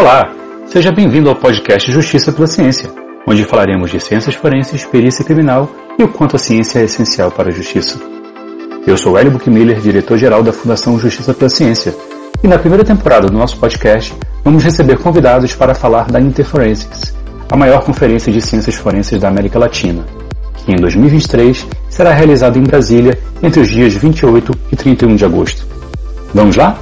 Olá, seja bem-vindo ao podcast Justiça pela Ciência, onde falaremos de ciências forenses, perícia criminal e o quanto a ciência é essencial para a justiça. Eu sou Hélio Buchmiller, diretor-geral da Fundação Justiça pela Ciência, e na primeira temporada do nosso podcast vamos receber convidados para falar da Interforensics, a maior conferência de ciências forenses da América Latina, que em 2023 será realizada em Brasília entre os dias 28 e 31 de agosto. Vamos lá?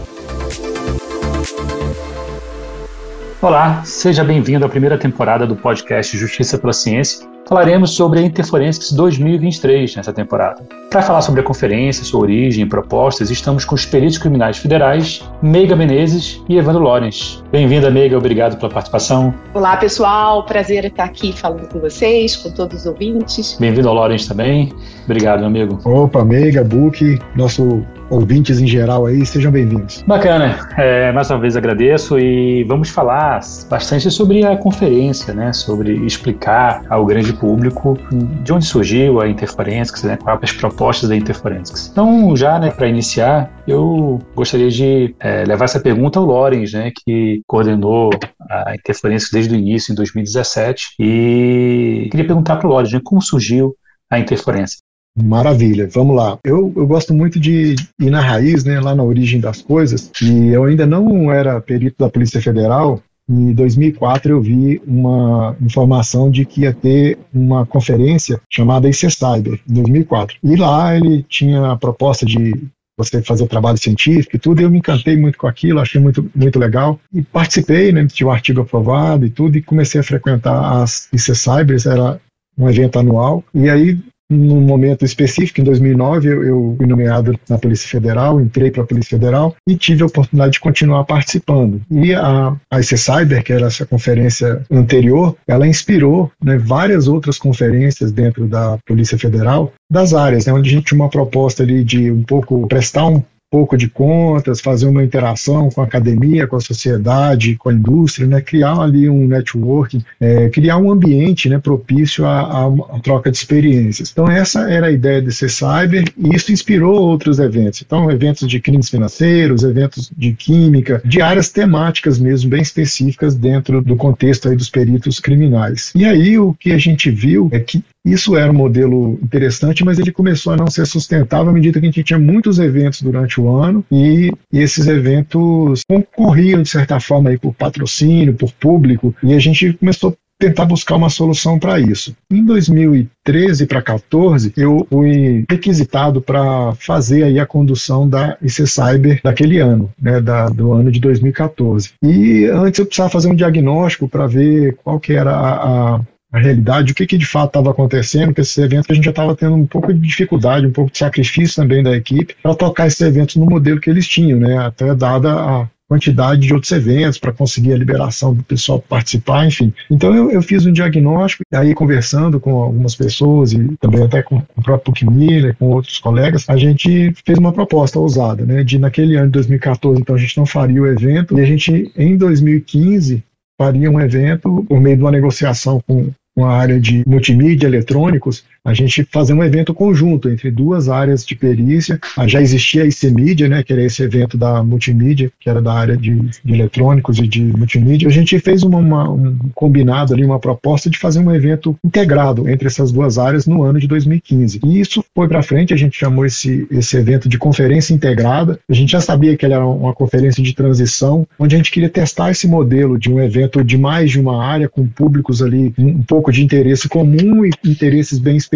Olá, seja bem-vindo à primeira temporada do podcast Justiça pela Ciência. Falaremos sobre a Interforensics 2023 nessa temporada. Para falar sobre a conferência, sua origem e propostas, estamos com os peritos criminais federais, Meiga Menezes e Evandro Lorenz. Bem-vinda, Meiga, obrigado pela participação. Olá, pessoal, prazer estar aqui falando com vocês, com todos os ouvintes. Bem-vindo ao Lorenz também. Obrigado, meu amigo. Opa, Meiga, Book, nosso ouvintes em geral aí, sejam bem-vindos. Bacana, é, mais uma vez agradeço e vamos falar bastante sobre a conferência, né, sobre explicar ao grande público de onde surgiu a Interforensics, né, quais as propostas da Interforensics. Então, já né, para iniciar, eu gostaria de é, levar essa pergunta ao Lorenz, né, que coordenou a Interforensics desde o início, em 2017, e queria perguntar para o Lorenz né, como surgiu a interferência. Maravilha, vamos lá. Eu, eu gosto muito de ir na raiz, né, lá na origem das coisas, e eu ainda não era perito da Polícia Federal. Em 2004 eu vi uma informação de que ia ter uma conferência chamada IC Cyber, em 2004. E lá ele tinha a proposta de você fazer trabalho científico e tudo, e eu me encantei muito com aquilo, achei muito, muito legal. E participei, né, tinha o um artigo aprovado e tudo, e comecei a frequentar as IC Cybers, era um evento anual. E aí num momento específico, em 2009, eu, eu fui nomeado na Polícia Federal, entrei para a Polícia Federal e tive a oportunidade de continuar participando. E a, a IC Cyber, que era essa conferência anterior, ela inspirou né, várias outras conferências dentro da Polícia Federal das áreas, né, onde a gente tinha uma proposta ali de um pouco prestar um pouco de contas, fazer uma interação com a academia, com a sociedade, com a indústria, né, criar ali um networking, é, criar um ambiente né, propício à, à, troca de experiências. Então essa era a ideia de ser cyber e isso inspirou outros eventos. Então eventos de crimes financeiros, eventos de química, de áreas temáticas mesmo bem específicas dentro do contexto aí dos peritos criminais. E aí o que a gente viu é que isso era um modelo interessante, mas ele começou a não ser sustentável à medida que a gente tinha muitos eventos durante o ano e, esses eventos concorriam, de certa forma, aí, por patrocínio, por público, e a gente começou a tentar buscar uma solução para isso. Em 2013 para 2014, eu fui requisitado para fazer aí a condução da IC Cyber daquele ano, né, da, do ano de 2014. E antes eu precisava fazer um diagnóstico para ver qual que era a, a a realidade, o que, que de fato estava acontecendo com esses eventos, que a gente já estava tendo um pouco de dificuldade, um pouco de sacrifício também da equipe para tocar esses eventos no modelo que eles tinham, né? Até dada a quantidade de outros eventos para conseguir a liberação do pessoal participar, enfim. Então eu, eu fiz um diagnóstico, e aí conversando com algumas pessoas e também até com o próprio Puck Miller, com outros colegas, a gente fez uma proposta ousada, né, de naquele ano de 2014, então a gente não faria o evento, e a gente em 2015 faria um evento por meio de uma negociação com com a área de multimídia eletrônicos, a gente fazer um evento conjunto entre duas áreas de perícia. Ah, já existia a ICMídia, né, que era esse evento da multimídia, que era da área de, de eletrônicos e de multimídia. A gente fez uma, uma, um combinado ali, uma proposta de fazer um evento integrado entre essas duas áreas no ano de 2015. E isso foi para frente, a gente chamou esse, esse evento de conferência integrada. A gente já sabia que ele era uma conferência de transição, onde a gente queria testar esse modelo de um evento de mais de uma área, com públicos ali um pouco de interesse comum e interesses bem específicos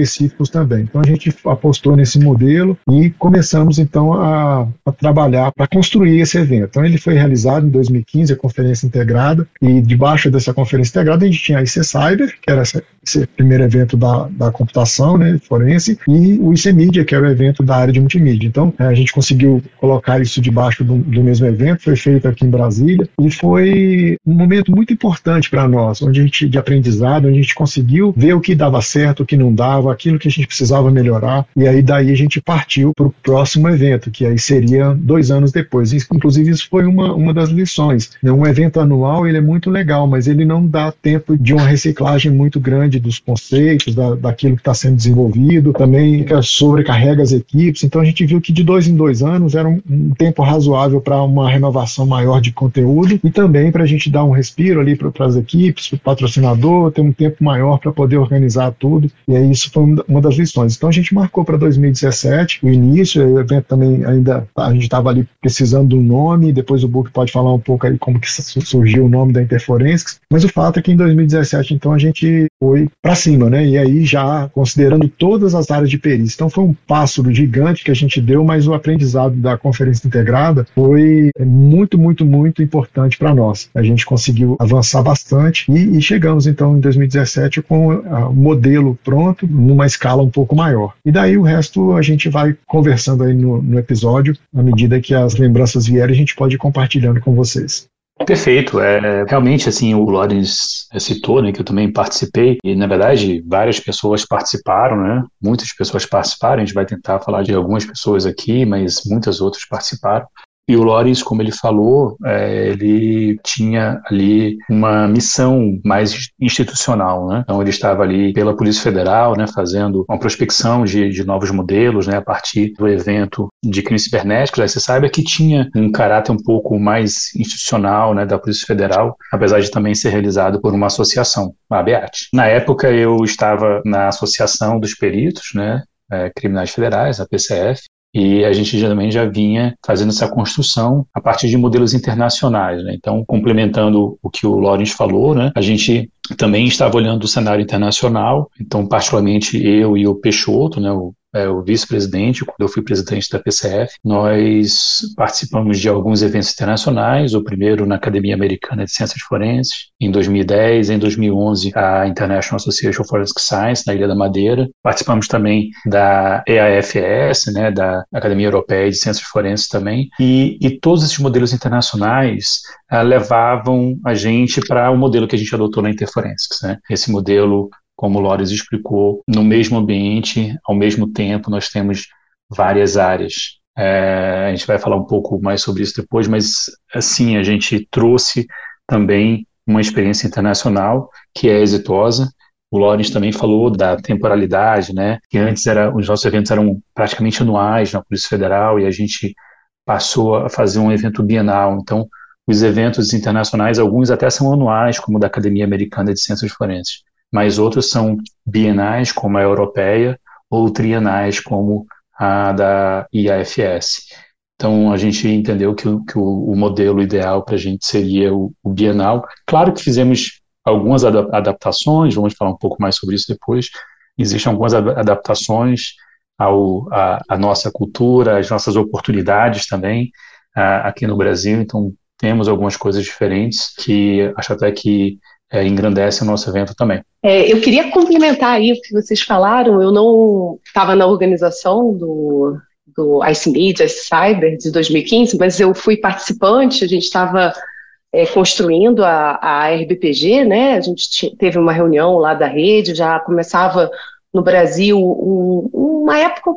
também. Então a gente apostou nesse modelo e começamos então a, a trabalhar para construir esse evento. Então ele foi realizado em 2015, a conferência integrada, e debaixo dessa conferência integrada a gente tinha a IC Cyber, que era esse primeiro evento da, da computação né, forense, e o IC Media, que era o evento da área de multimídia. Então a gente conseguiu colocar isso debaixo do, do mesmo evento, foi feito aqui em Brasília, e foi um momento muito importante para nós, onde a gente, de aprendizado, onde a gente conseguiu ver o que dava certo, o que não dava, aquilo que a gente precisava melhorar, e aí daí a gente partiu para o próximo evento, que aí seria dois anos depois. Inclusive, isso foi uma, uma das lições. Né? Um evento anual ele é muito legal, mas ele não dá tempo de uma reciclagem muito grande dos conceitos, da, daquilo que está sendo desenvolvido, também sobrecarrega as equipes. Então a gente viu que de dois em dois anos era um, um tempo razoável para uma renovação maior de conteúdo e também para a gente dar um respiro ali para as equipes, para o patrocinador, ter um tempo maior para poder organizar tudo. E aí isso foi uma das lições. Então a gente marcou para 2017 o início, o evento também ainda a gente estava ali precisando do nome, depois o Book pode falar um pouco aí como que surgiu o nome da Interforensics, mas o fato é que em 2017 então a gente foi para cima, né? E aí já considerando todas as áreas de perícia. Então foi um passo gigante que a gente deu, mas o aprendizado da conferência integrada foi muito, muito, muito importante para nós. A gente conseguiu avançar bastante e, e chegamos então em 2017 com o modelo pronto, numa escala um pouco maior. E daí o resto a gente vai conversando aí no, no episódio, à medida que as lembranças vierem, a gente pode ir compartilhando com vocês. Perfeito. É, realmente, assim, o Lorenz citou, né, que eu também participei, e na verdade várias pessoas participaram, né? Muitas pessoas participaram, a gente vai tentar falar de algumas pessoas aqui, mas muitas outras participaram. E o Loris, como ele falou, é, ele tinha ali uma missão mais institucional, né? Então ele estava ali pela Polícia Federal, né, fazendo uma prospecção de, de novos modelos, né, a partir do evento de crimes cibernéticos. Aí você saiba que tinha um caráter um pouco mais institucional, né, da Polícia Federal, apesar de também ser realizado por uma associação, a ABEAT. Na época eu estava na Associação dos Peritos, né, é, Criminais Federais, a PCF, e a gente também já vinha fazendo essa construção a partir de modelos internacionais. Né? Então, complementando o que o Lawrence falou, né? a gente também estava olhando o cenário internacional, então, particularmente eu e o Peixoto, né, o é, o vice-presidente, quando eu fui presidente da PCF, nós participamos de alguns eventos internacionais, o primeiro na Academia Americana de Ciências Forenses, em 2010, em 2011 a International Association of Forensic Science, na Ilha da Madeira. Participamos também da EAFS, né, da Academia Europeia de Ciências Forenses também, e, e todos esses modelos internacionais uh, levavam a gente para o modelo que a gente adotou na Interforensics, né? esse modelo como o Lores explicou, no mesmo ambiente, ao mesmo tempo, nós temos várias áreas. É, a gente vai falar um pouco mais sobre isso depois, mas assim, a gente trouxe também uma experiência internacional que é exitosa. O Lawrence também falou da temporalidade, né? Que antes era, os nossos eventos eram praticamente anuais na Polícia Federal e a gente passou a fazer um evento bienal. Então, os eventos internacionais, alguns até são anuais, como o da Academia Americana de Ciências Forenses mas outros são bienais, como a europeia, ou trienais, como a da IAFS. Então, a gente entendeu que, o, que o, o modelo ideal para a gente seria o, o, bienal. Claro que fizemos algumas adaptações, vamos falar um pouco mais sobre isso depois. Existem algumas adaptações ao, a, a nossa cultura, as nossas oportunidades também a, aqui no Brasil. Então, temos algumas coisas diferentes que acho até que é, engrandece o nosso evento também. É, eu queria complementar aí o que vocês falaram. Eu não estava na organização do, do Ice Media, Ice Cyber de 2015, mas eu fui participante. A gente estava é, construindo a, a RBPG, né? A gente teve uma reunião lá da rede, já começava no Brasil um, uma época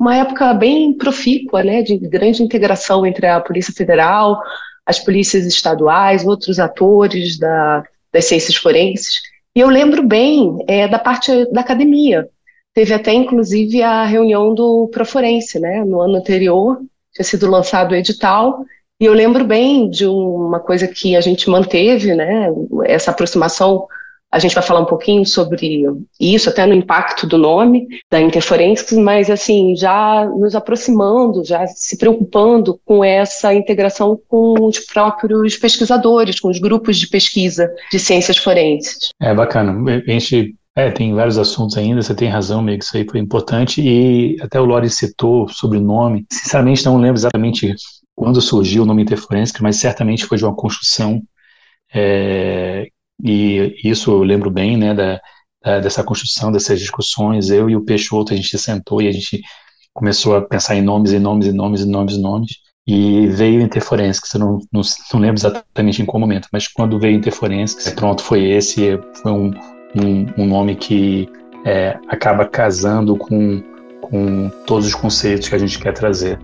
uma época bem profícua, né, de grande integração entre a Polícia Federal, as polícias estaduais, outros atores da das ciências forenses. E eu lembro bem é, da parte da academia. Teve até, inclusive, a reunião do Proforense, né? No ano anterior, tinha sido lançado o edital, e eu lembro bem de uma coisa que a gente manteve, né? Essa aproximação a gente vai falar um pouquinho sobre isso, até no impacto do nome da Interforensics, mas assim, já nos aproximando, já se preocupando com essa integração com os próprios pesquisadores, com os grupos de pesquisa de ciências forenses. É bacana. A gente é, tem vários assuntos ainda, você tem razão, meio que isso aí foi importante, e até o Lore citou sobre o nome. Sinceramente, não lembro exatamente quando surgiu o nome Interforensics, mas certamente foi de uma construção é, e isso eu lembro bem, né, da, da, dessa construção, dessas discussões. Eu e o Peixoto, a gente sentou e a gente começou a pensar em nomes, e nomes, e nomes, e nomes, e nomes. E veio Interforensics, eu não, não, não lembro exatamente em qual momento, mas quando veio Interforensics, pronto, foi esse, foi um, um, um nome que é, acaba casando com, com todos os conceitos que a gente quer trazer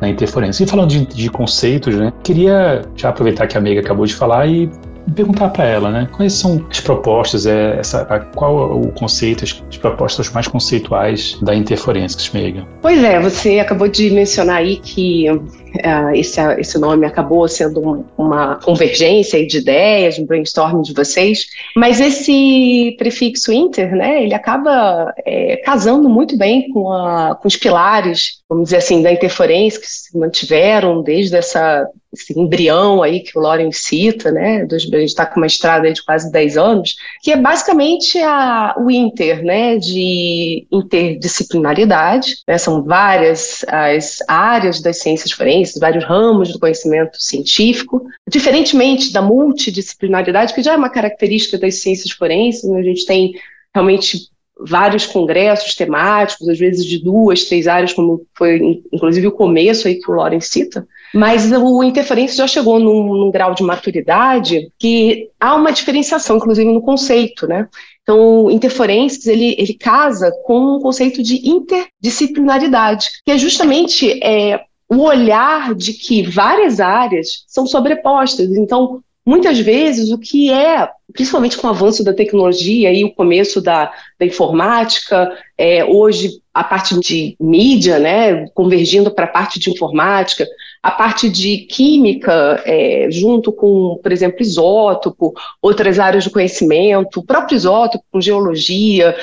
na interferência. E falando de, de conceitos, né, queria já aproveitar que a amiga acabou de falar e perguntar para ela, né? Quais são as propostas, é, essa, a, qual é o conceito, as, as, propostas mais conceituais da interferência, Smega? Pois é, você acabou de mencionar aí que uh, esse, esse nome acabou sendo um, uma convergência de ideias, um brainstorming de vocês, mas esse prefixo inter, né, ele acaba é, casando muito bem com, a, com os pilares, vamos dizer assim, da interferência que se mantiveram desde essa esse embrião aí que o Loren cita, né, a gente está com uma estrada de quase 10 anos, que é basicamente a, o inter, né, de interdisciplinaridade, né, são várias as áreas das ciências forenses, vários ramos do conhecimento científico, diferentemente da multidisciplinaridade, que já é uma característica das ciências forenses, né, a gente tem realmente vários congressos temáticos, às vezes de duas, três áreas, como foi inclusive o começo aí que o Loren cita, mas o interferência já chegou num, num, grau de maturidade que há uma diferenciação, inclusive no conceito, né? Então, o interferências, ele, ele casa com o conceito de interdisciplinaridade, que é justamente é, o olhar de que várias áreas são sobrepostas. Então, muitas vezes, o que é, principalmente com o avanço da tecnologia e o começo da, da informática, é, hoje a parte de mídia, né, convergindo para a parte de informática, a parte de química, é, junto com, por exemplo, isótopo, outras áreas de conhecimento, o próprio isótopo com geologia,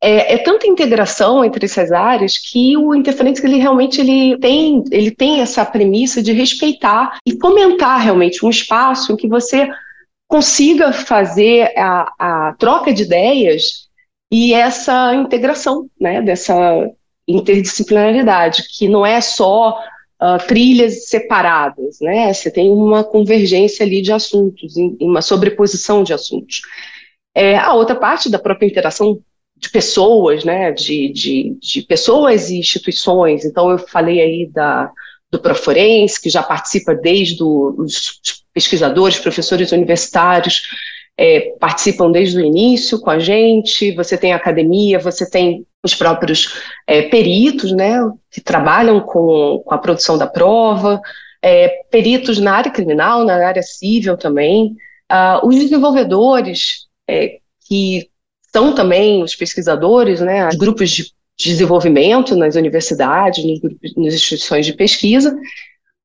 é, é, tanta integração entre essas áreas que o interferente ele realmente ele tem, ele tem essa premissa de respeitar e fomentar realmente um espaço em que você consiga fazer a, a troca de ideias e essa integração, né, dessa interdisciplinaridade, que não é só uh, trilhas separadas, né, você tem uma convergência ali de assuntos, em, uma sobreposição de assuntos. É, a outra parte da própria interação de pessoas, né, de, de, de, pessoas e instituições. Então, eu falei aí da, do Proforense, que já participa desde os pesquisadores, professores universitários, é, participam desde o início com a gente, você tem a academia, você tem os próprios é, peritos, né, que trabalham com, com a produção da prova, é, peritos na área criminal, na área civil também, uh, os desenvolvedores é, que são também os pesquisadores, né, os grupos de desenvolvimento nas universidades, nos grupos, nas instituições de pesquisa,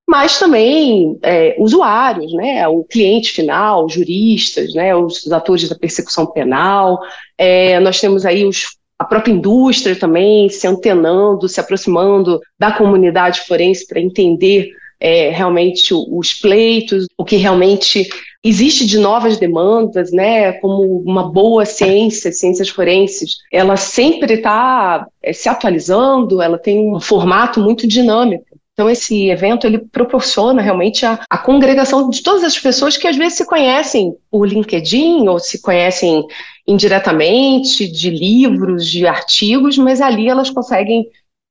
mas também é, usuários, né, o cliente final, juristas, né, os atores da persecução penal. É, nós temos aí os, a própria indústria também se antenando, se aproximando da comunidade forense para entender é, realmente os pleitos, o que realmente existe de novas demandas, né, como uma boa ciência, ciências forenses, ela sempre está é, se atualizando, ela tem um formato muito dinâmico. Então esse evento ele proporciona realmente a, a, congregação de todas as pessoas que às vezes se conhecem por LinkedIn ou se conhecem indiretamente de livros, de artigos, mas ali elas conseguem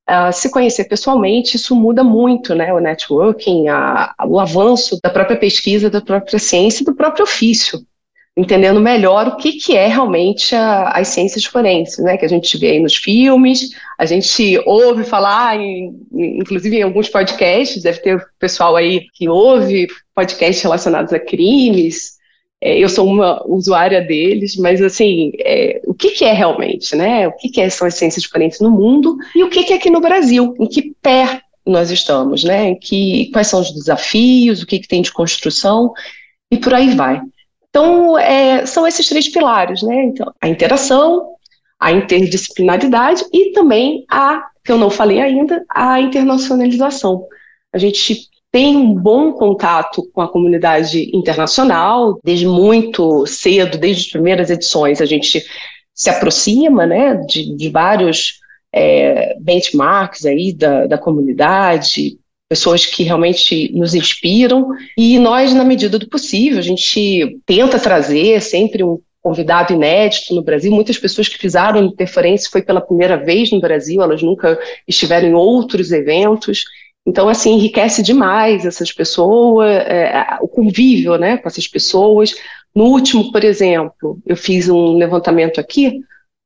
uh, se conhecer pessoalmente, isso muda muito, né? O networking, a, o avanço da própria pesquisa, da própria ciência e do próprio ofício, entendendo melhor o que, que é realmente a, as ciências forenses, né? Que a gente vê aí nos filmes, a gente ouve falar, em, inclusive em alguns podcasts, deve ter pessoal aí que ouve podcasts relacionados a crimes, é, eu sou uma usuária deles, mas assim, é, o que, que, é realmente, né? O que, que é, são as ciências diferentes no mundo e o que, que é aqui no Brasil? Em que pé nós estamos, né? Que, quais são os desafios, o que, que tem de construção e por aí vai. Então, é, são esses três pilares, né? Então, a interação, a interdisciplinaridade e também a, que eu não falei ainda, a internacionalização. A gente tem um bom contato com a comunidade internacional, desde muito cedo, desde as primeiras edições, a gente se aproxima né, de, de vários é, benchmarks aí da, da comunidade, pessoas que realmente nos inspiram, e nós, na medida do possível, a gente tenta trazer sempre um convidado inédito no Brasil. Muitas pessoas que fizeram interferência foi pela primeira vez no Brasil, elas nunca estiveram em outros eventos. Então, assim, enriquece demais essas pessoas, é, o convívio né, com essas pessoas. No último, por exemplo, eu fiz um levantamento aqui,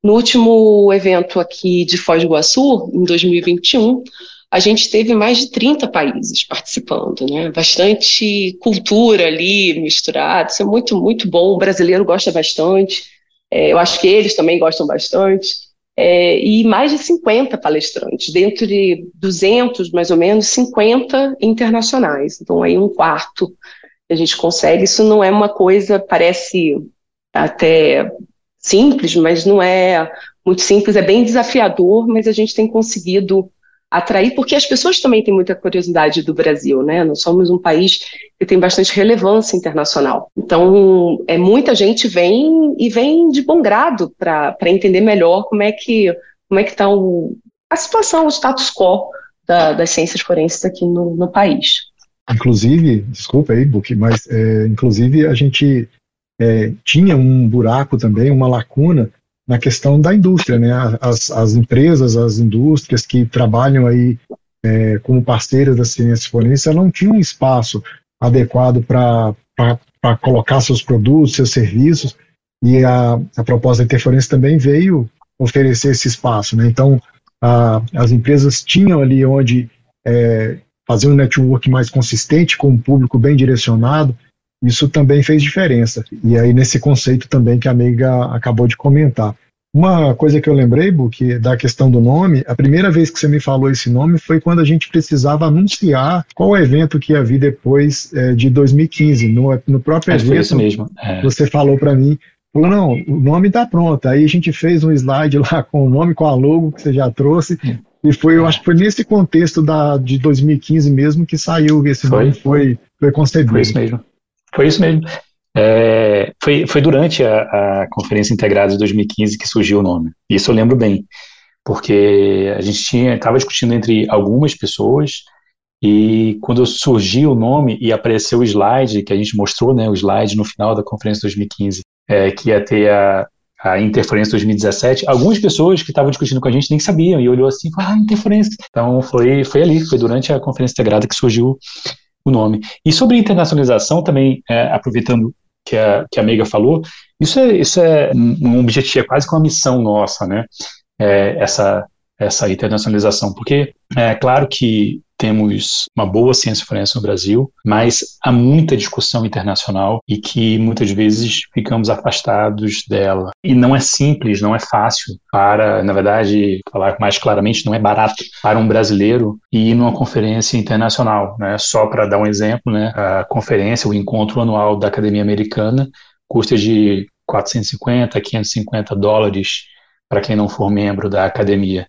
No último evento aqui de Foz do Iguaçu, em 2021, a gente teve mais de 30 países participando, né? Bastante cultura ali misturada, isso é muito, muito bom. O brasileiro gosta bastante, é, eu acho que eles também gostam bastante. É, e mais de 50 palestrantes, dentro de 200, mais ou menos, 50 internacionais. Então, aí um quarto a gente consegue. Isso não é uma coisa, parece até simples, mas não é muito simples, é bem desafiador, mas a gente tem conseguido atrair, porque as pessoas também têm muita curiosidade do Brasil, né? Nós somos um país que tem bastante relevância internacional. Então, é muita gente vem e vem de bom grado para entender melhor como é que como é que está a situação, o status quo da, das ciências forenses aqui no, no país. Inclusive, desculpa aí, Book, mas é, inclusive a gente é, tinha um buraco também, uma lacuna na questão da indústria, né? As, as empresas, as indústrias que trabalham aí é, como parceiras da ciência forense, não tinham espaço adequado para colocar seus produtos, seus serviços, e a, a proposta da interferência também veio oferecer esse espaço, né? Então, a, as empresas tinham ali onde é, fazer um network mais consistente, com um público bem direcionado, isso também fez diferença. E aí, nesse conceito também que a amiga acabou de comentar. Uma coisa que eu lembrei, que da questão do nome, a primeira vez que você me falou esse nome foi quando a gente precisava anunciar qual evento que ia vir depois é, de 2015. No, no próprio Acho evento, mesmo. É. você falou para mim, falou, não, o nome está pronto. Aí a gente fez um slide lá com o nome, com a logo que você já trouxe, e foi, eu acho que foi nesse contexto da, de 2015 mesmo que saiu esse foi. nome, foi, foi concebido. Foi isso mesmo. Foi isso mesmo. É, foi, foi durante a, a Conferência Integrada de 2015 que surgiu o nome. Isso eu lembro bem, porque a gente estava discutindo entre algumas pessoas e quando surgiu o nome e apareceu o slide que a gente mostrou, né, o slide no final da Conferência 2015, é, que ia ter a, a Interferência 2017, algumas pessoas que estavam discutindo com a gente nem sabiam e olhou assim, ah, Interferência. Então foi, foi ali, foi durante a Conferência Integrada que surgiu o nome. E sobre internacionalização também, é, aproveitando que a, que a Meiga falou, isso é, isso é um objetivo, é quase que uma missão nossa, né? É, essa, essa internacionalização, porque é claro que temos uma boa ciência forense no Brasil, mas há muita discussão internacional e que muitas vezes ficamos afastados dela. E não é simples, não é fácil para, na verdade, falar mais claramente, não é barato para um brasileiro ir numa conferência internacional. Né? Só para dar um exemplo, né? a conferência, o encontro anual da Academia Americana custa de 450 a 550 dólares para quem não for membro da academia.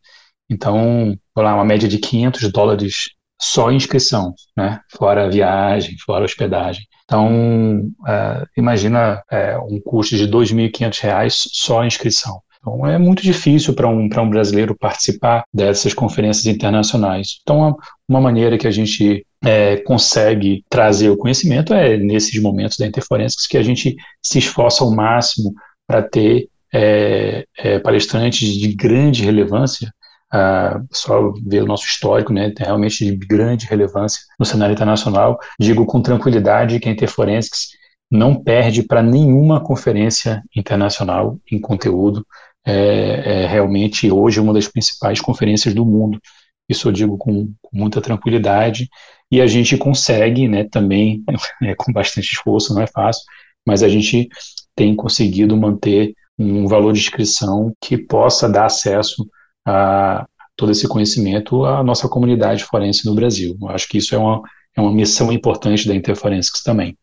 Então, lá, uma média de 500 dólares só inscrição, né? Fora viagem, fora hospedagem. Então, uh, imagina uh, um custo de R$ 2.500 só a inscrição. Então, é muito difícil para um, um brasileiro participar dessas conferências internacionais. Então, uma maneira que a gente é, consegue trazer o conhecimento é nesses momentos da interferência que a gente se esforça ao máximo para ter é, é, palestrantes de grande relevância uh, só ver o nosso histórico, né, realmente de grande relevância no cenário internacional. Digo com tranquilidade que a Interforensics não perde para nenhuma conferência internacional em conteúdo. É, é, realmente hoje uma das principais conferências do mundo. Isso eu digo com, com muita tranquilidade. E a gente consegue, né, também, é, com bastante esforço, não é fácil, mas a gente tem conseguido manter um valor de inscrição que possa dar acesso a todo esse conhecimento à nossa comunidade forense no Brasil. Eu acho que isso é uma, é uma missão importante da Interforensics também.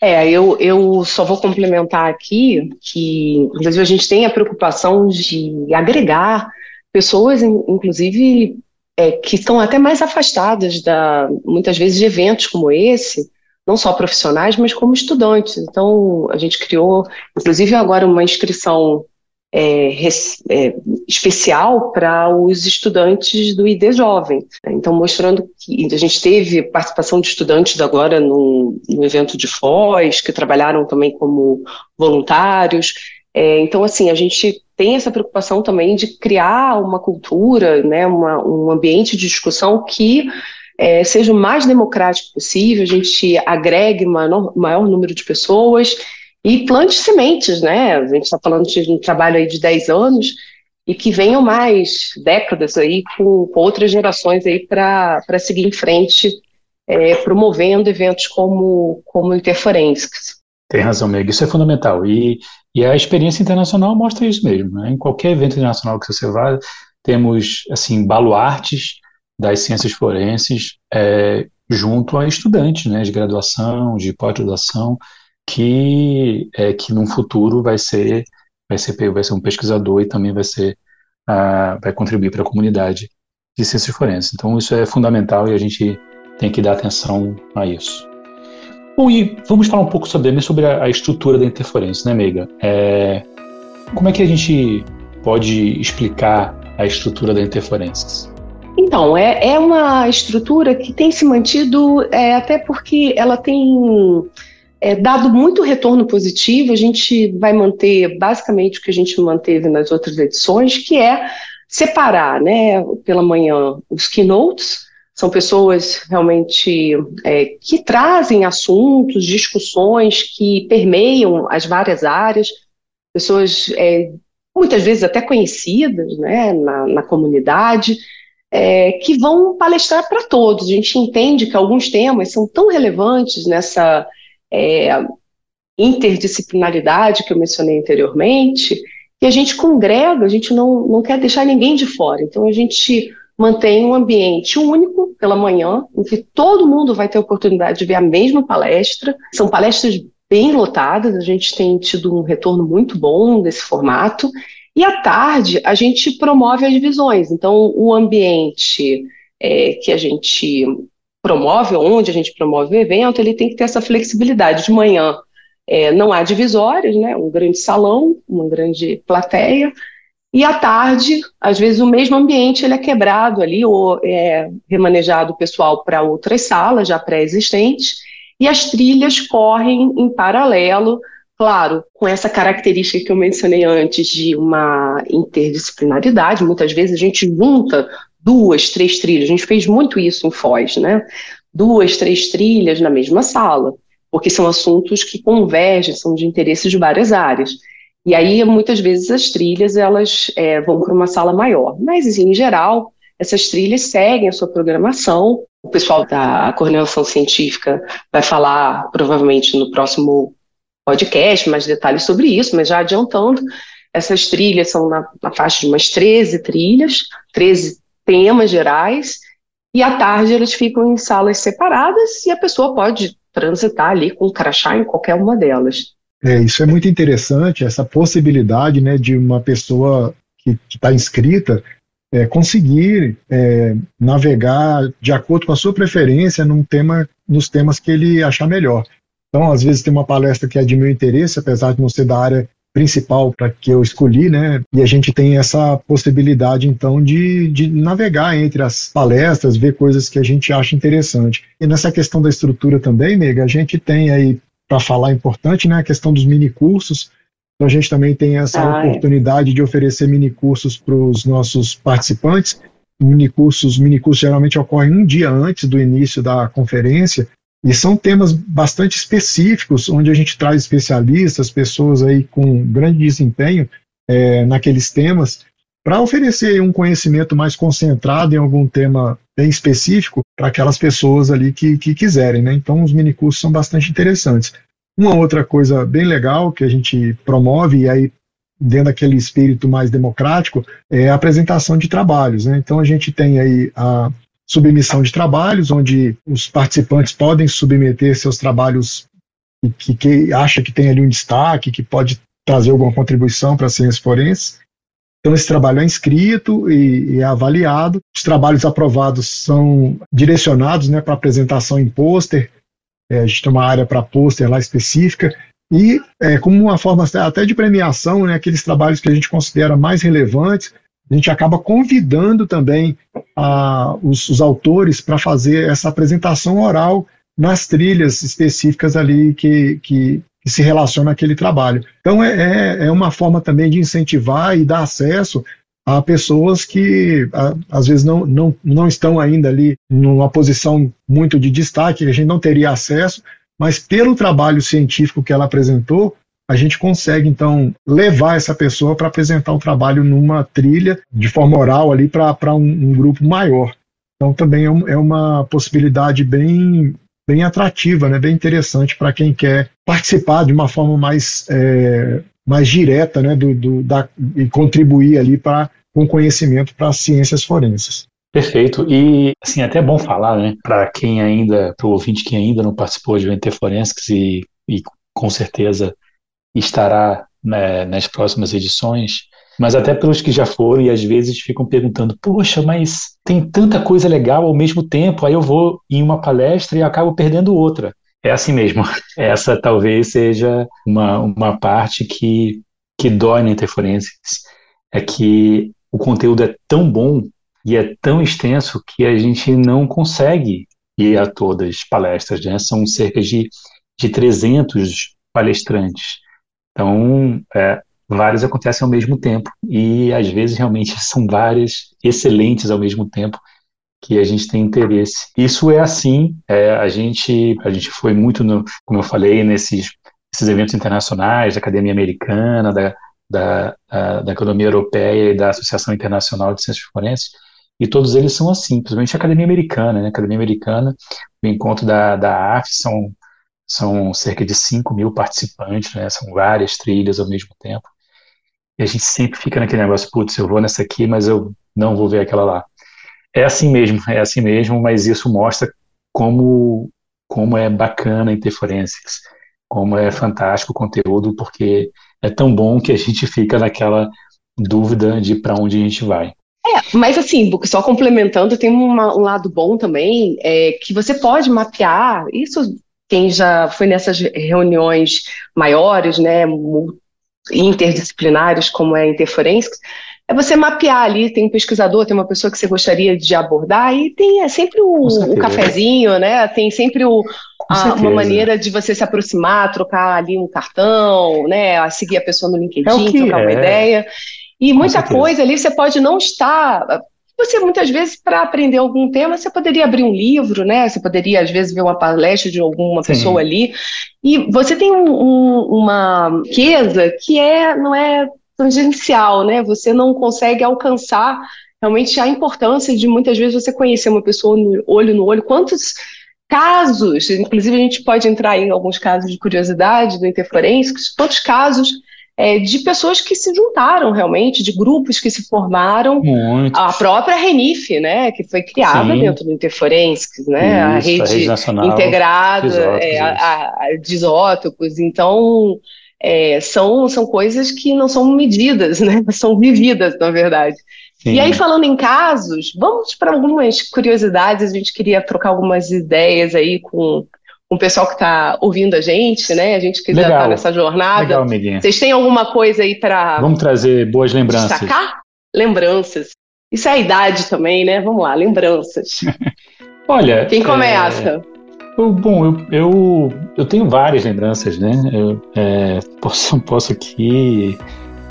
É, eu, eu só vou complementar aqui que, inclusive, a gente tem a preocupação de agregar pessoas, inclusive, é, que estão até mais afastadas, da, muitas vezes, de eventos como esse, não só profissionais, mas como estudantes. Então, a gente criou, inclusive, agora uma inscrição é, é, especial para os estudantes do ID Jovem. Então, mostrando que a gente teve participação de estudantes agora no, no evento de Foz, que trabalharam também como voluntários. É, então, assim, a gente tem essa preocupação também de criar uma cultura, né, uma, um ambiente de discussão que é, seja o mais democrático possível, a gente agregue maior, maior número de pessoas e plante sementes, né? A gente está falando de um trabalho aí de 10 anos e que venham mais décadas aí com, com outras gerações aí para seguir em frente, é, promovendo eventos como, como Interforensics. Tem razão, Meg, isso é fundamental. E, e a experiência internacional mostra isso mesmo. Né? Em qualquer evento internacional que você vá, temos assim baluartes das ciências forenses é, junto a estudantes né, de graduação, de pós-graduação, que, é, que num futuro vai ser, vai ser, vai ser um pesquisador e também vai ser uh, vai contribuir para a comunidade de ciências forenses. Então isso é fundamental e a gente tem que dar atenção a isso. Bom, e vamos falar um pouco sobre, sobre a, a estrutura da interferência, né, Meiga? É, como é que a gente pode explicar a estrutura da interferência? Então, é, é uma estrutura que tem se mantido, é, até porque ela tem é, dado muito retorno positivo. A gente vai manter basicamente o que a gente manteve nas outras edições, que é separar, né, pela manhã os keynotes, são pessoas realmente é, que trazem assuntos, discussões que permeiam as várias áreas, pessoas é, muitas vezes até conhecidas né, na, na comunidade, é, que vão palestrar para todos. A gente entende que alguns temas são tão relevantes nessa é, interdisciplinaridade que eu mencionei anteriormente, que a gente congrega, a gente não, não quer deixar ninguém de fora. Então a gente mantém um ambiente único pela manhã, em que todo mundo vai ter a oportunidade de ver a mesma palestra. São palestras bem lotadas, a gente tem tido um retorno muito bom desse formato. E à tarde a gente promove as divisões. Então, o ambiente é, que a gente promove, onde a gente promove o evento, ele tem que ter essa flexibilidade. De manhã é, não há divisórias, né? Um grande salão, uma grande plateia. E à tarde, às vezes o mesmo ambiente ele é quebrado ali ou é remanejado o pessoal para outras salas já pré-existentes e as trilhas correm em paralelo, claro, com essa característica que eu mencionei antes de uma interdisciplinaridade. Muitas vezes a gente junta duas, três trilhas. A gente fez muito isso em Foz, né? Duas, três trilhas na mesma sala, porque são assuntos que convergem, são de interesse de várias áreas. E aí, muitas vezes, as trilhas elas é, vão para uma sala maior. Mas, em geral, essas trilhas seguem a sua programação. O pessoal da coordenação científica vai falar, provavelmente, no próximo podcast, mais detalhes sobre isso, mas já adiantando, essas trilhas são na, na faixa de umas 13 trilhas, 13 temas gerais, e à tarde eles ficam em salas separadas e a pessoa pode transitar ali com crachá em qualquer uma delas. É, isso é muito interessante, essa possibilidade né, de uma pessoa que está inscrita é, conseguir é, navegar de acordo com a sua preferência num tema, nos temas que ele achar melhor. Então, às vezes tem uma palestra que é de meu interesse, apesar de não ser da área principal para que eu escolhi, né? E a gente tem essa possibilidade, então, de, de navegar entre as palestras, ver coisas que a gente acha interessante. E nessa questão da estrutura também, Nega, a gente tem aí, para falar importante, né, a questão dos minicursos. Então, a gente também tem essa ah, é. oportunidade é. de oferecer minicursos para os nossos participantes. Minicursos, minicursos geralmente ocorrem um dia antes do início da conferência, e são temas bastante específicos, onde a gente traz especialistas, pessoas aí com grande desempenho é, naqueles temas, para oferecer um conhecimento mais concentrado em algum tema bem específico para aquelas pessoas ali que, que quiserem. Né? Então, os minicursos são bastante interessantes. Uma outra coisa bem legal que a gente promove, e aí dentro daquele espírito mais democrático, é a apresentação de trabalhos. Né? Então, a gente tem aí a submissão de trabalhos, onde os participantes podem submeter seus trabalhos que, que acha que tem ali um destaque, que pode trazer alguma contribuição para a ciência forense. Então, esse trabalho é inscrito e, e, é avaliado. Os trabalhos aprovados são direcionados né, para apresentação em pôster. É, a gente tem uma área para pôster lá específica. E, é, como uma forma até de premiação, né, aqueles trabalhos que a gente considera mais relevantes, a gente acaba convidando também a, os, os autores para fazer essa apresentação oral nas trilhas específicas ali que, que, que se relaciona àquele trabalho. Então é, é, é uma forma também de incentivar e dar acesso a pessoas que a, às vezes não, não, não estão ainda ali numa posição muito de destaque, que a gente não teria acesso, mas pelo trabalho científico que ela apresentou, a gente consegue então levar essa pessoa para apresentar o trabalho numa trilha de forma oral ali para um, um, grupo maior. Então também é, um, é uma possibilidade bem bem atrativa, né, bem interessante para quem quer participar de uma forma mais, é, mais direta né, do, do, da, e contribuir ali para com conhecimento para as ciências forenses. Perfeito. E, assim, até é bom falar, né, para quem ainda, para o ouvinte que ainda não participou de VNT Forensics e, e com certeza estará né, nas próximas edições, mas até pelos que já foram e às vezes ficam perguntando: poxa, mas tem tanta coisa legal ao mesmo tempo, aí eu vou em uma palestra e acabo perdendo outra. É assim mesmo. Essa talvez seja uma, uma parte que, que dói na Interforensics. É que o conteúdo é tão bom e é tão extenso que a gente não consegue ir a todas as palestras, né? São cerca de, de 300 palestrantes. Então, é, várias acontecem ao mesmo tempo e às vezes realmente são várias excelentes ao mesmo tempo que a gente tem interesse. Isso é assim, é, a gente a gente foi muito no, como eu falei, nesses esses eventos internacionais da Academia Americana, da, da, da, da Economia Europeia e da Associação Internacional de Ciências Forenses, e todos eles são assim, principalmente a Academia Americana, né? A Academia Americana, o encontro da, da AF são, são cerca de 5 mil participantes, né? São várias trilhas ao mesmo tempo. E a gente sempre fica naquele negócio, putz, eu vou nessa aqui, mas eu não vou ver aquela lá. É assim mesmo, é assim mesmo, mas isso mostra como, como é bacana a Interforensics, como é fantástico o conteúdo, porque é tão bom que a gente fica naquela dúvida de para onde a gente vai. É, mas assim, só complementando, tem uma, um lado bom também, é que você pode mapear, isso quem já foi nessas reuniões maiores, né, interdisciplinares, como é a Interforensics, é você mapear ali, tem um pesquisador, tem uma pessoa que você gostaria de abordar, e tem é sempre o, o cafezinho, né? Tem sempre o, a, uma maneira de você se aproximar, trocar ali um cartão, né? A seguir a pessoa no LinkedIn, é trocar é. uma ideia. E muita coisa ali você pode não estar você, muitas vezes, para aprender algum tema, você poderia abrir um livro, né? Você poderia, às vezes, ver uma palestra de alguma Sim. pessoa ali. E você tem um, um, uma riqueza que é, não é tangencial, né? Você não consegue alcançar realmente a importância de, muitas vezes, você conhecer uma pessoa no olho no olho. Quantos casos, inclusive a gente pode entrar em alguns casos de curiosidade do Interforensics, quantos casos é, de pessoas que se juntaram realmente, de grupos que se formaram. Muito. A própria RENIF, né, que foi criada Sim. dentro do Interforensics, né, Isso, a rede, a integrada de isótopos, é, a, a, de isótopos. Então, é, são, são coisas que não são medidas, né, são vividas, na verdade. Sim. E aí, falando em casos, vamos para algumas curiosidades. A gente queria trocar algumas ideias aí com o pessoal que está ouvindo a gente, né? A gente que já está nessa jornada. Legal, amiguinha. Vocês têm alguma coisa aí para. Vamos trazer boas lembranças. Destacar? Lembranças. Isso é a idade também, né? Vamos lá, lembranças. Olha. Quem começa? É... Eu, bom, eu, eu, eu, tenho várias lembranças, né? Eu é, posso, posso aqui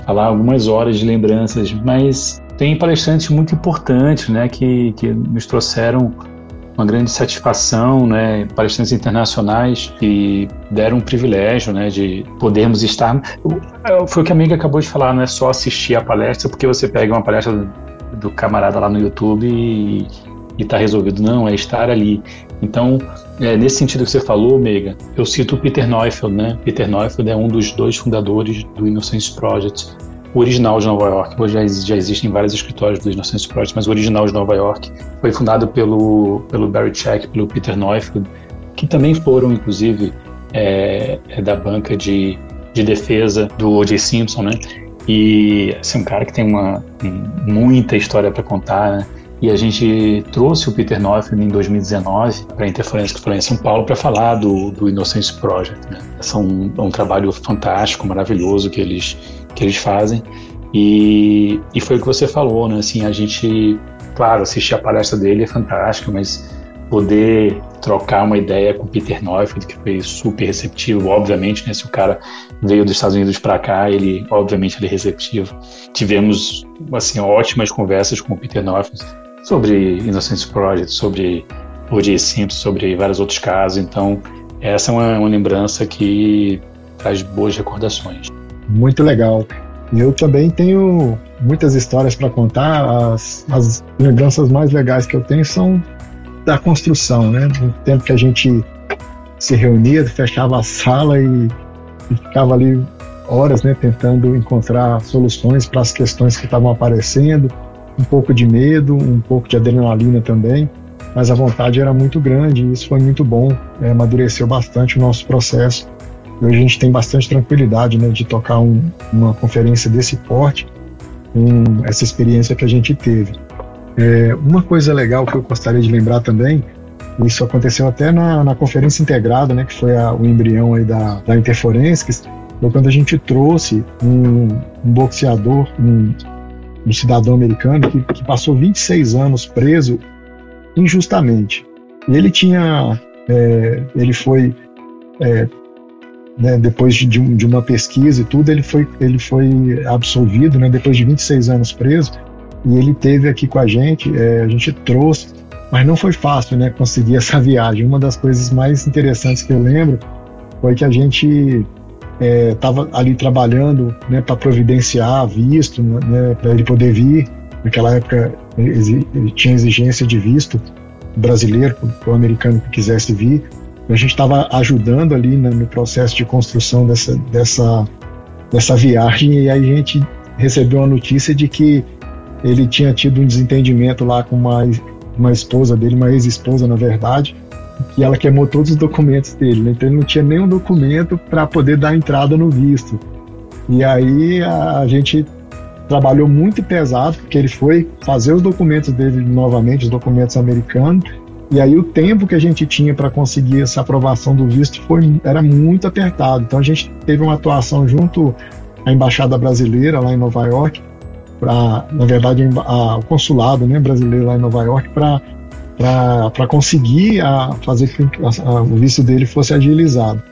falar algumas horas de lembranças, mas tem palestrantes muito importantes, né? Que, que nos trouxeram uma grande satisfação, né, palestrantes internacionais que deram um privilégio, né, de podermos estar. Foi o que a amiga acabou de falar, não é só assistir a palestra, porque você pega uma palestra do, camarada lá no YouTube e está resolvido. Não, é estar ali. Então, é, nesse sentido que você falou, Mega, eu cito o Peter Neufeld, né? Peter Neufeld é um dos dois fundadores do Innocence Project, o original de Nova York. Hoje já, já existem vários escritórios do Innocence Project, mas o original de Nova York foi fundado pelo, pelo Barry Check, pelo Peter Neufeld, que também foram, inclusive, é, é da banca de, de defesa do O.J. Simpson, né? E assim, um cara que tem uma muita história para contar, né? E a gente trouxe o Peter Neufeld em 2019 para a Interferência que foi em São Paulo para falar do, do Innocence Project. Né? São um, um trabalho fantástico, maravilhoso que eles que eles fazem. E, e foi o que você falou, né? Assim, a gente, claro, assistir a palestra dele é fantástico, mas poder trocar uma ideia com o Peter Neufeld, que foi super receptivo, obviamente, né? Se o cara veio dos Estados Unidos para cá, ele, obviamente, ele é receptivo. Tivemos, assim, ótimas conversas com o Peter Neufeld sobre Innocence Project, sobre O.J. Simpson, sobre vários outros casos. Então, essa é uma, uma lembrança que traz boas recordações. Muito legal. Eu também tenho muitas histórias para contar. As, as, lembranças mais legais que eu tenho são da construção, né? No tempo que a gente se reunia, fechava a sala e, e ficava ali horas, né, tentando encontrar soluções para as questões que estavam aparecendo. Um pouco de medo, um pouco de adrenalina também, mas a vontade era muito grande e isso foi muito bom. É, amadureceu bastante o nosso processo Hoje a gente tem bastante tranquilidade né, de tocar um, uma conferência desse porte com essa experiência que a gente teve. É, uma coisa legal que eu gostaria de lembrar também, isso aconteceu até na, na conferência integrada, né, que foi a, o embrião aí da, da Interforensics, foi quando a gente trouxe um, um boxeador, um, um, cidadão americano que, que passou 26 anos preso injustamente. E ele tinha, é, ele foi é, né, depois de, de, uma pesquisa e tudo, ele foi, ele foi absolvido, né, depois de 26 anos preso, e ele teve aqui com a gente, é, a gente trouxe, mas não foi fácil, né, conseguir essa viagem. Uma das coisas mais interessantes que eu lembro foi que a gente estava é, ali trabalhando, né, para providenciar visto, né, para ele poder vir. Naquela época ele tinha exigência de visto brasileiro para o americano que quisesse vir. A gente estava ajudando ali né, no processo de construção dessa, dessa, dessa viagem e a gente recebeu a notícia de que ele tinha tido um desentendimento lá com uma, uma esposa dele, uma ex-esposa, na verdade, que ela queimou todos os documentos dele. Né? Então ele não tinha nenhum documento para poder dar entrada no visto. E aí a, a gente trabalhou muito pesado, porque ele foi fazer os documentos dele novamente, os documentos americanos, e aí o tempo que a gente tinha para conseguir essa aprovação do visto foi, era muito apertado. Então a gente teve uma atuação junto à embaixada brasileira lá em Nova York, para, na verdade, o consulado né, brasileiro lá em Nova York para para conseguir a, fazer que a, a, o visto dele fosse agilizado.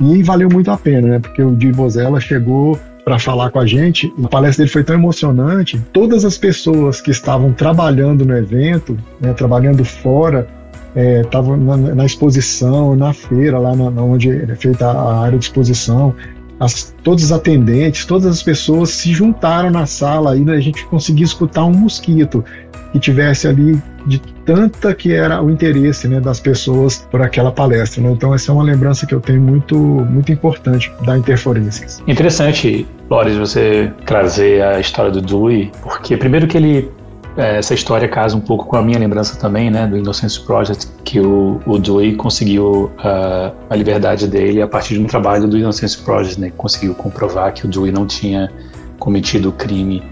E valeu muito a pena, né? Porque o Di Bozella chegou para falar com a gente. A palestra dele foi tão emocionante. Todas as pessoas que estavam trabalhando no evento, né, trabalhando fora, estavam é, na, na, exposição, na feira, lá na, onde é feita a área de exposição. As, todos os atendentes, todas as pessoas se juntaram na sala e a gente conseguia escutar um mosquito que tivesse ali de tanta que era o interesse né, das pessoas por aquela palestra. Né? Então essa é uma lembrança que eu tenho muito, muito importante da Interforências. Interessante, Loris, você trazer a história do Dewey, porque primeiro que ele essa história casa um pouco com a minha lembrança também, né, do Innocence Project, que o, o Dewey conseguiu uh, a liberdade dele a partir de um trabalho do Innocence Project, né, que conseguiu comprovar que o Dewey não tinha cometido crime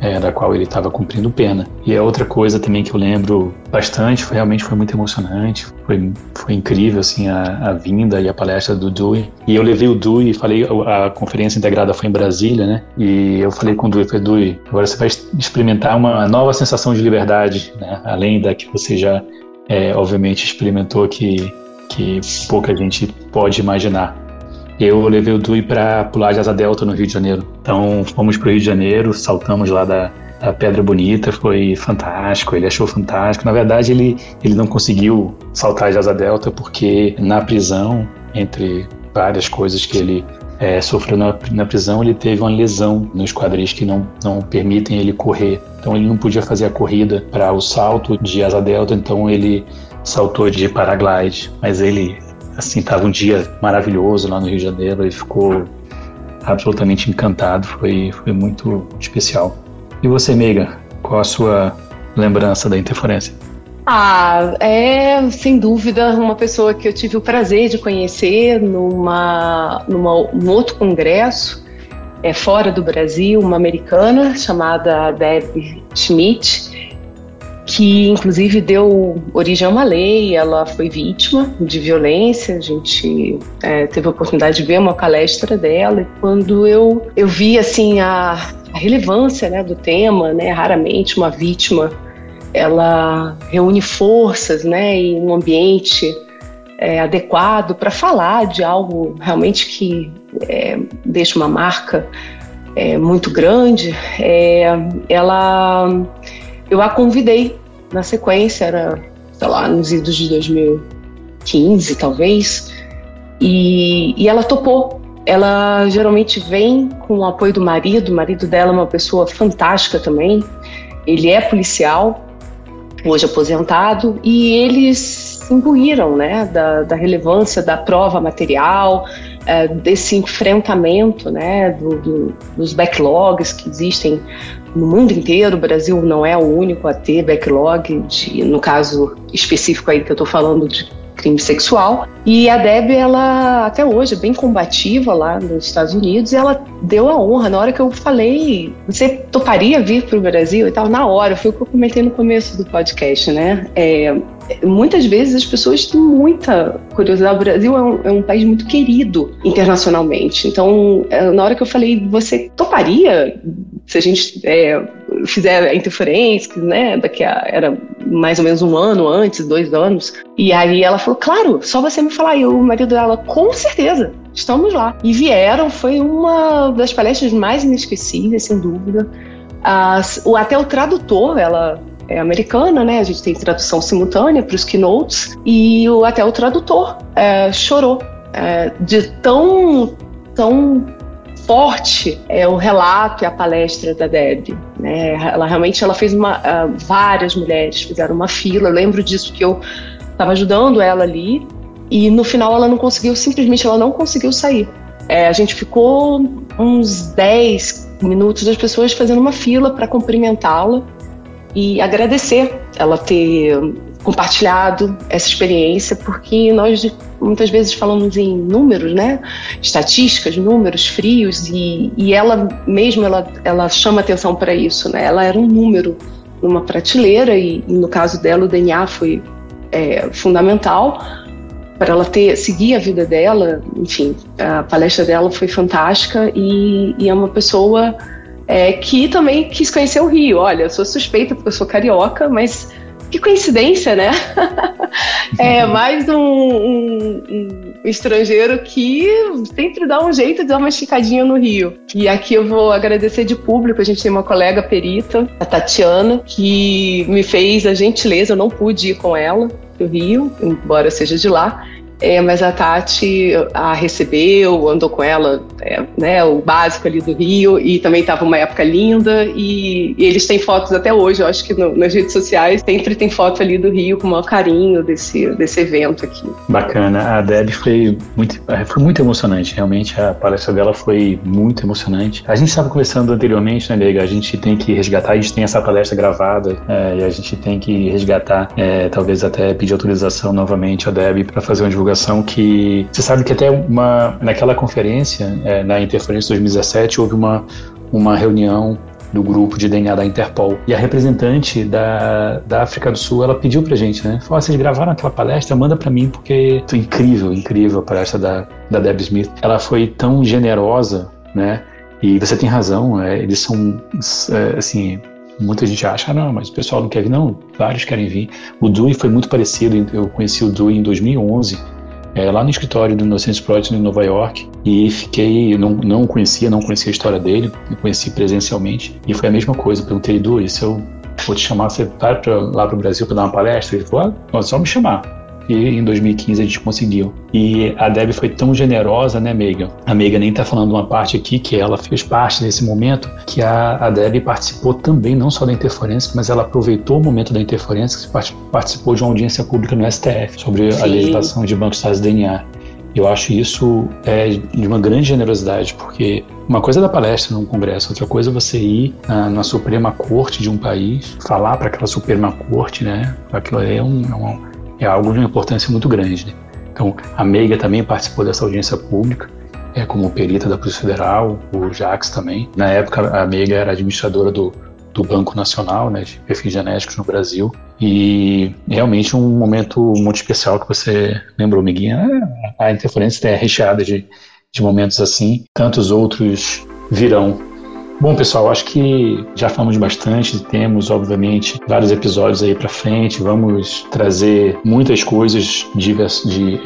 é, da qual ele estava cumprindo pena. E a outra coisa também que eu lembro bastante, foi, realmente foi muito emocionante, foi, foi incrível assim a, a vinda e a palestra do Dewey. E eu levei o Dewey, falei, a conferência integrada foi em Brasília, né? E eu falei com o Dewey, falei, Dewey, agora você vai experimentar uma nova sensação de liberdade, né? Além da que você já, é, obviamente, experimentou que, que pouca gente pode imaginar eu levei o Dui para pular de asa delta no Rio de Janeiro. Então fomos para o Rio de Janeiro, saltamos lá da, da Pedra Bonita, foi fantástico, ele achou fantástico. Na verdade, ele, ele não conseguiu saltar de asa delta porque na prisão, entre várias coisas que ele é, sofreu na, na, prisão, ele teve uma lesão nos quadris que não, não permitem ele correr. Então ele não podia fazer a corrida para o salto de asa delta, então ele saltou de paraglide. Mas ele assim, tava um dia maravilhoso lá no Rio de Janeiro e ficou absolutamente encantado, foi, foi muito especial. E você, Meiga, qual a sua lembrança da interferência? Ah, é sem dúvida uma pessoa que eu tive o prazer de conhecer numa, numa num outro congresso é, fora do Brasil, uma americana chamada Deb Schmidt, que inclusive deu origem a uma lei, ela foi vítima de violência, a gente é, teve a oportunidade de ver uma palestra dela, e quando eu, eu vi assim a, a relevância né, do tema, né, raramente uma vítima ela reúne forças né, em um ambiente é, adequado para falar de algo realmente que é, deixa uma marca é, muito grande, é, ela eu a convidei na sequência, era, sei lá, nos idos de 2015, talvez, e, e ela topou ela geralmente vem com o apoio do marido. O marido dela é uma pessoa fantástica também. Ele é policial, hoje aposentado, e eles imbuíram né, da, da relevância da prova material, é, desse enfrentamento né, do, do, dos backlogs que existem no mundo inteiro. O Brasil não é o único a ter backlog, de, no caso específico aí que eu estou falando de crime sexual. E a Deb, ela até hoje é bem combativa lá nos Estados Unidos, e ela deu a honra na hora que eu falei, você toparia vir para o Brasil e tal? Na hora, foi o que eu comentei no começo do podcast, né? É, muitas vezes as pessoas têm muita curiosidade. O Brasil é um, é um, país muito querido internacionalmente. Então, é, na hora que eu falei, você toparia se a gente é, fizer a interferência, né? Daqui a era mais ou menos um ano antes, dois anos. E aí ela falou, claro, só você me falar. E o marido dela, com certeza, estamos lá. E vieram, foi uma das palestras mais inesquecíveis, sem dúvida. As, o, até o tradutor, ela é americana, né? A gente tem tradução simultânea para os keynotes e o, até o tradutor é, chorou é, de tão tão forte é o relato e a palestra da Deb. Né? Ela realmente ela fez uma uh, várias mulheres fizeram uma fila. Eu lembro disso que eu estava ajudando ela ali e no final ela não conseguiu simplesmente ela não conseguiu sair. É, a gente ficou uns 10 minutos das pessoas fazendo uma fila para cumprimentá-la e agradecer ela ter compartilhado essa experiência, porque nós muitas vezes falamos em números, né? Estatísticas, números frios, e, e ela mesmo ela, ela chama atenção para isso, né? Ela era um número numa prateleira e, e no caso dela o DNA foi é, fundamental para ela ter seguir a vida dela. Enfim, a palestra dela foi fantástica e, e é uma pessoa é, que também quis conhecer o Rio. Olha, eu sou suspeita porque eu sou carioca, mas que coincidência, né? é mais um, um, um, estrangeiro que sempre dá um jeito de dar uma esticadinha no Rio. E aqui eu vou agradecer de público. A gente tem uma colega perita, a Tatiana, que me fez a gentileza. Eu não pude ir com ela do Rio, embora seja de lá. É, mas a Tati a recebeu, andou com ela, é, né, o básico ali do Rio, e também estava uma época linda, e, e, eles têm fotos até hoje, eu acho que no, nas redes sociais sempre tem foto ali do Rio com o maior carinho desse, desse evento aqui. Bacana, a Deb foi muito, foi muito emocionante, realmente a palestra dela foi muito emocionante. A gente estava conversando anteriormente, né, Lega, a gente tem que resgatar, a gente tem essa palestra gravada, é, e a gente tem que resgatar, é, talvez até pedir autorização novamente a Deb para fazer uma divulgação divulgação que você sabe que até uma naquela conferência é, na Interferência 2017 houve uma uma reunião do grupo de DNA da Interpol. E a representante da, da África do Sul, ela pediu pra gente, né? Falou, ah, vocês gravaram aquela palestra? Manda pra mim, porque incrível, incrível a palestra da, da Deb Smith. Ela foi tão generosa, né? E você tem razão, é, eles são, é, assim, muita gente acha, ah, não, mas o pessoal não quer vir. Não, vários querem vir. O Dewey foi muito parecido, eu conheci o Dewey em 2011, é, lá no escritório do Innocence Project em Nova York e fiquei, não, não conhecia, não conhecia a história dele, me conheci presencialmente e foi a mesma coisa. Perguntei, Edu, se eu vou te chamar, você vai pra, lá para o Brasil para dar uma palestra? Ele falou, ah, só me chamar e em 2015 a gente conseguiu. E a Deb foi tão generosa, né, Megan? A Megan nem tá falando uma parte aqui que ela fez parte desse momento, que a, a Deb participou também, não só da interferência, mas ela aproveitou o momento da interferência, participou de uma audiência pública no STF sobre Sim. a legislação de bancos de DNA. Eu acho isso é, de uma grande generosidade, porque uma coisa é da palestra num congresso, outra coisa é você ir na, na Suprema Corte de um país, falar para aquela Suprema Corte, né? Aquilo é um, é um é algo de uma importância muito grande. Né? Então, a Meiga também participou dessa audiência pública, é, como perita da Polícia Federal, o Jax também. Na época, a Meiga era administradora do, do Banco Nacional né, de Perfis Genéticos no Brasil. E realmente um momento muito especial que você lembrou, Miguinha. A interferência é recheada de, de momentos assim. Tantos outros virão Bom, pessoal, acho que já falamos bastante, temos, obviamente, vários episódios aí para frente, vamos trazer muitas coisas de,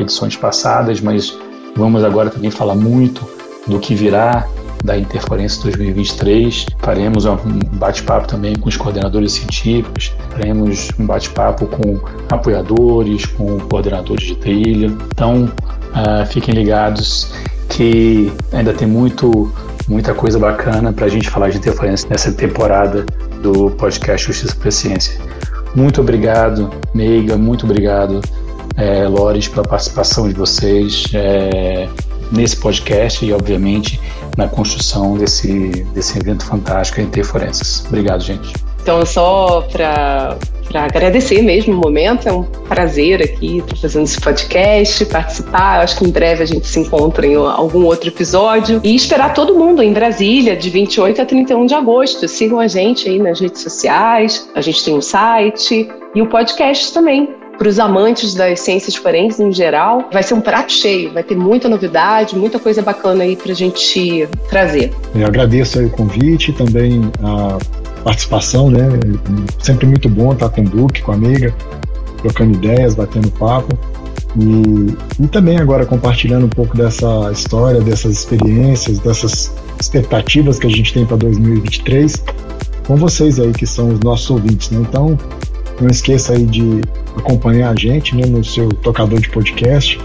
edições passadas, mas vamos agora também falar muito do que virá da Interferência 2023. Faremos um bate-papo também com os coordenadores científicos, faremos um bate-papo com apoiadores, com coordenadores de trilha. Então, uh, fiquem ligados que ainda tem muito, muita coisa bacana para a gente falar de interferência nessa temporada do podcast Justiça para Ciência. Muito obrigado, Meiga, muito obrigado, é, Lores, pela participação de vocês é, nesse podcast e, obviamente, na construção desse, desse evento fantástico Interferências. Obrigado, gente. Então, só para agradecer mesmo o momento, é um prazer aqui estar fazendo esse podcast, participar. Eu acho que em breve a gente se encontra em algum outro episódio e esperar todo mundo em Brasília, de 28 a 31 de agosto. Sigam a gente aí nas redes sociais, a gente tem um site e o podcast também para os amantes das ciências forenses em geral, vai ser um prato cheio, vai ter muita novidade, muita coisa bacana aí para a gente trazer. Eu agradeço o convite, também a participação, né? Sempre muito bom estar com o Duque, com a amiga, trocando ideias, batendo papo. E, e também agora compartilhando um pouco dessa história, dessas experiências, dessas expectativas que a gente tem para 2023 com vocês aí que são os nossos ouvintes. Né? Então, não esqueça aí de acompanhar a gente né, no seu tocador de podcast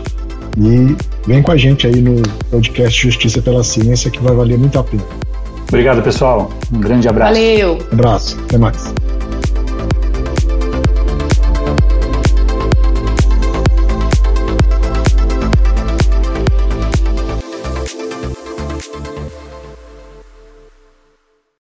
e vem com a gente aí no podcast Justiça pela Ciência que vai valer muito a pena. Obrigado, pessoal. Um grande abraço. Valeu. abraço. Até mais.